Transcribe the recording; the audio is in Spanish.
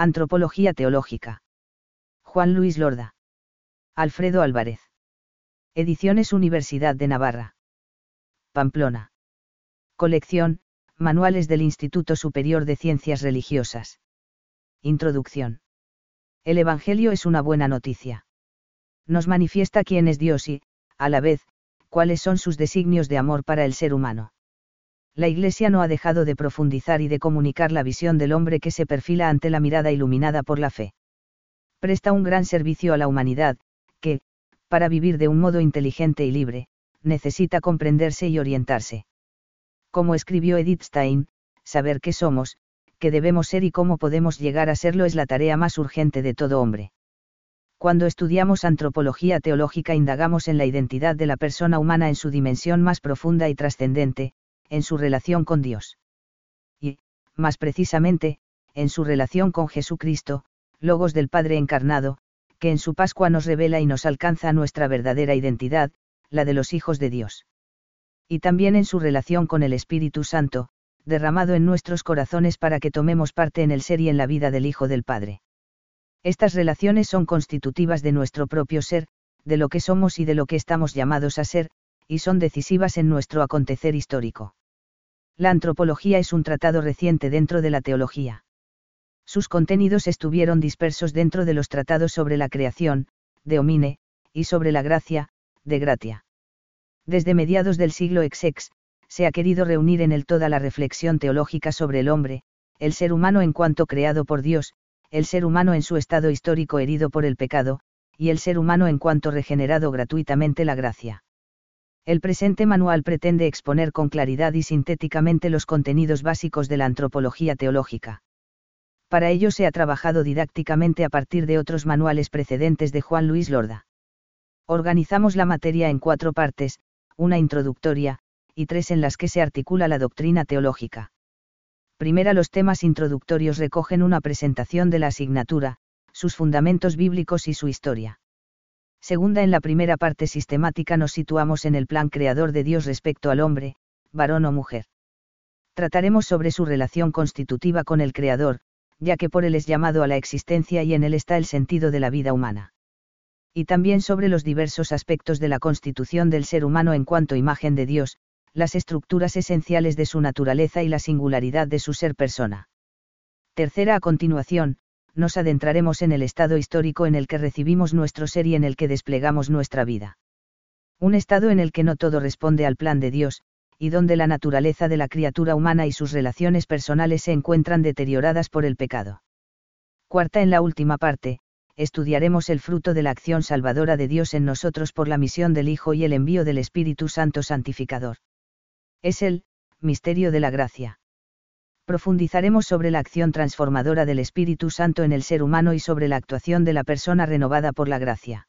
Antropología teológica. Juan Luis Lorda. Alfredo Álvarez. Ediciones Universidad de Navarra. Pamplona. Colección, Manuales del Instituto Superior de Ciencias Religiosas. Introducción. El Evangelio es una buena noticia. Nos manifiesta quién es Dios y, a la vez, cuáles son sus designios de amor para el ser humano. La Iglesia no ha dejado de profundizar y de comunicar la visión del hombre que se perfila ante la mirada iluminada por la fe. Presta un gran servicio a la humanidad, que, para vivir de un modo inteligente y libre, necesita comprenderse y orientarse. Como escribió Edith Stein, saber qué somos, qué debemos ser y cómo podemos llegar a serlo es la tarea más urgente de todo hombre. Cuando estudiamos antropología teológica indagamos en la identidad de la persona humana en su dimensión más profunda y trascendente, en su relación con Dios. Y, más precisamente, en su relación con Jesucristo, Logos del Padre encarnado, que en su Pascua nos revela y nos alcanza nuestra verdadera identidad, la de los hijos de Dios. Y también en su relación con el Espíritu Santo, derramado en nuestros corazones para que tomemos parte en el ser y en la vida del Hijo del Padre. Estas relaciones son constitutivas de nuestro propio ser, de lo que somos y de lo que estamos llamados a ser, y son decisivas en nuestro acontecer histórico. La antropología es un tratado reciente dentro de la teología. Sus contenidos estuvieron dispersos dentro de los tratados sobre la creación, de Omine, y sobre la gracia, de Gratia. Desde mediados del siglo XX, se ha querido reunir en él toda la reflexión teológica sobre el hombre, el ser humano en cuanto creado por Dios, el ser humano en su estado histórico herido por el pecado, y el ser humano en cuanto regenerado gratuitamente la gracia. El presente manual pretende exponer con claridad y sintéticamente los contenidos básicos de la antropología teológica. Para ello se ha trabajado didácticamente a partir de otros manuales precedentes de Juan Luis Lorda. Organizamos la materia en cuatro partes, una introductoria, y tres en las que se articula la doctrina teológica. Primera los temas introductorios recogen una presentación de la asignatura, sus fundamentos bíblicos y su historia. Segunda, en la primera parte sistemática nos situamos en el plan creador de Dios respecto al hombre, varón o mujer. Trataremos sobre su relación constitutiva con el Creador, ya que por él es llamado a la existencia y en él está el sentido de la vida humana. Y también sobre los diversos aspectos de la constitución del ser humano en cuanto imagen de Dios, las estructuras esenciales de su naturaleza y la singularidad de su ser persona. Tercera a continuación, nos adentraremos en el estado histórico en el que recibimos nuestro ser y en el que desplegamos nuestra vida. Un estado en el que no todo responde al plan de Dios, y donde la naturaleza de la criatura humana y sus relaciones personales se encuentran deterioradas por el pecado. Cuarta en la última parte, estudiaremos el fruto de la acción salvadora de Dios en nosotros por la misión del Hijo y el envío del Espíritu Santo Santificador. Es el misterio de la gracia profundizaremos sobre la acción transformadora del Espíritu Santo en el ser humano y sobre la actuación de la persona renovada por la gracia.